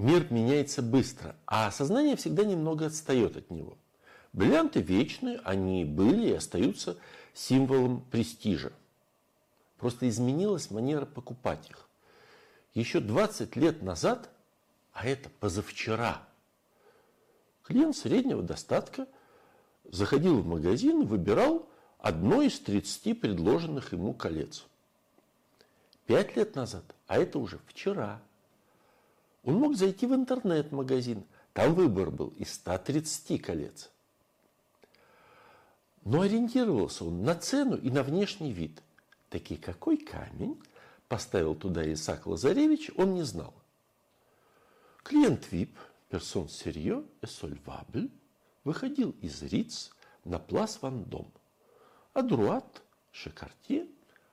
Мир меняется быстро, а сознание всегда немного отстает от него. Бриллианты вечны, они были и остаются символом престижа. Просто изменилась манера покупать их. Еще 20 лет назад, а это позавчера, клиент среднего достатка заходил в магазин и выбирал одно из 30 предложенных ему колец. Пять лет назад, а это уже вчера. Он мог зайти в интернет-магазин, там выбор был из 130 колец. Но ориентировался он на цену и на внешний вид. Таки какой камень поставил туда Исаак Лазаревич, он не знал. Клиент ВИП, персон серье, эсольвабль, выходил из Риц на Плас Вандом. А Друат, Шекартье,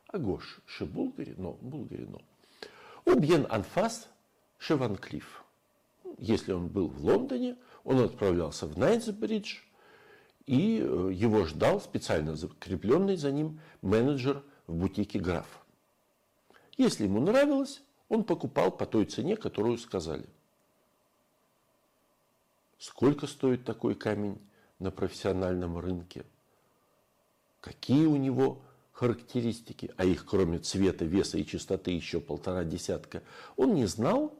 а Гош, Шебулгарино, Булгарино. Убьен Анфас, Шеванклифф. Если он был в Лондоне, он отправлялся в Найтсбридж, и э, его ждал специально закрепленный за ним менеджер в бутике граф. Если ему нравилось, он покупал по той цене, которую сказали. Сколько стоит такой камень на профессиональном рынке? Какие у него характеристики, а их кроме цвета, веса и чистоты еще полтора десятка, он не знал.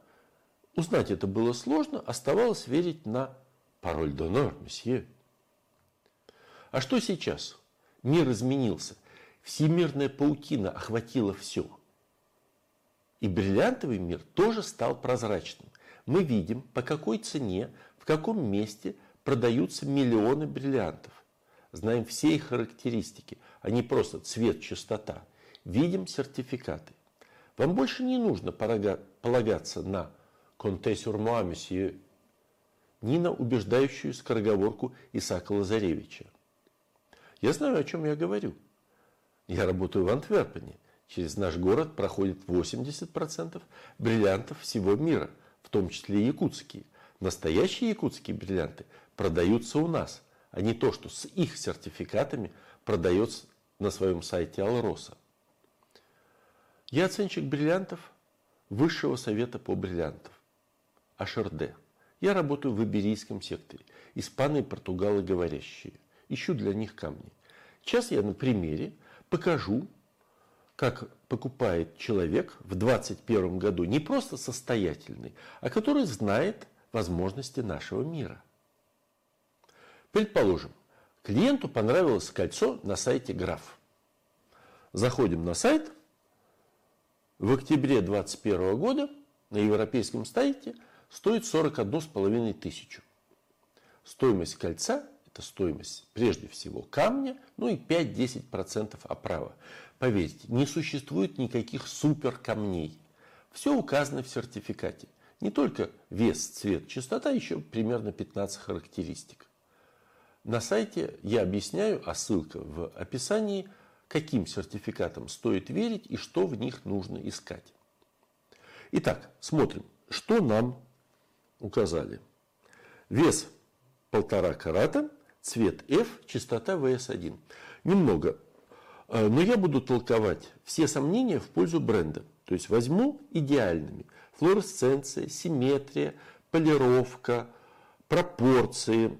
Узнать это было сложно, оставалось верить на пароль донор, месье. А что сейчас? Мир изменился. Всемирная паутина охватила все. И бриллиантовый мир тоже стал прозрачным. Мы видим, по какой цене, в каком месте продаются миллионы бриллиантов. Знаем все их характеристики, а не просто цвет, частота. Видим сертификаты. Вам больше не нужно полагаться на «Конте сюрмуа, месье», ни на убеждающую скороговорку Исаака Лазаревича. Я знаю, о чем я говорю. Я работаю в Антверпене. Через наш город проходит 80% бриллиантов всего мира, в том числе якутские. Настоящие якутские бриллианты продаются у нас, а не то, что с их сертификатами продается на своем сайте Алроса. Я оценщик бриллиантов Высшего совета по бриллиантам, АШРД. Я работаю в Иберийском секторе, испаны и португалы говорящие – ищу для них камни. Сейчас я на примере покажу, как покупает человек в 2021 году не просто состоятельный, а который знает возможности нашего мира. Предположим, клиенту понравилось кольцо на сайте Граф. Заходим на сайт. В октябре 2021 года на европейском сайте стоит 41,5 тысячу. Стоимость кольца это стоимость прежде всего камня, ну и 5-10% оправа. Поверьте, не существует никаких супер камней. Все указано в сертификате. Не только вес, цвет, частота, еще примерно 15 характеристик. На сайте я объясняю, а ссылка в описании, каким сертификатам стоит верить и что в них нужно искать. Итак, смотрим, что нам указали. Вес полтора карата, цвет F, частота VS1. Немного. Э, но я буду толковать все сомнения в пользу бренда. То есть возьму идеальными. Флуоресценция, симметрия, полировка, пропорции,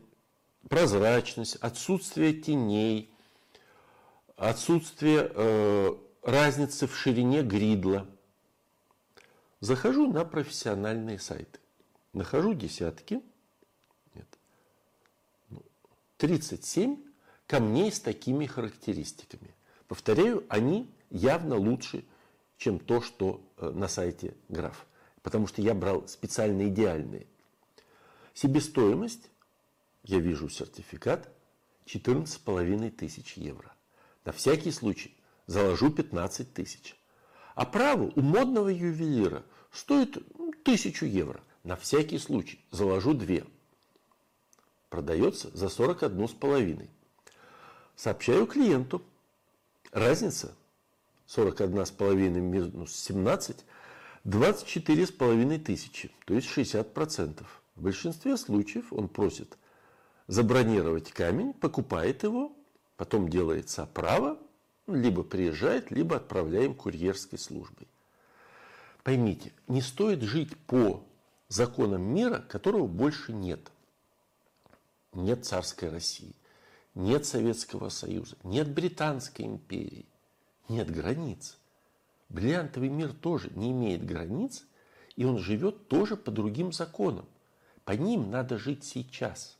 прозрачность, отсутствие теней, отсутствие э, разницы в ширине гридла. Захожу на профессиональные сайты. Нахожу десятки 37 камней с такими характеристиками. Повторяю, они явно лучше, чем то, что э, на сайте граф. Потому что я брал специально идеальные. Себестоимость, я вижу сертификат, 14,5 тысяч евро. На всякий случай заложу 15 тысяч. А право у модного ювелира стоит ну, тысячу евро. На всякий случай заложу 2 продается за 41,5. Сообщаю клиенту. Разница 41,5 минус 17 24,5 тысячи, то есть 60%. В большинстве случаев он просит забронировать камень, покупает его, потом делается оправа, либо приезжает, либо отправляем курьерской службой. Поймите, не стоит жить по законом мира, которого больше нет. Нет царской России, нет Советского Союза, нет Британской империи, нет границ. Бриллиантовый мир тоже не имеет границ, и он живет тоже по другим законам. По ним надо жить сейчас.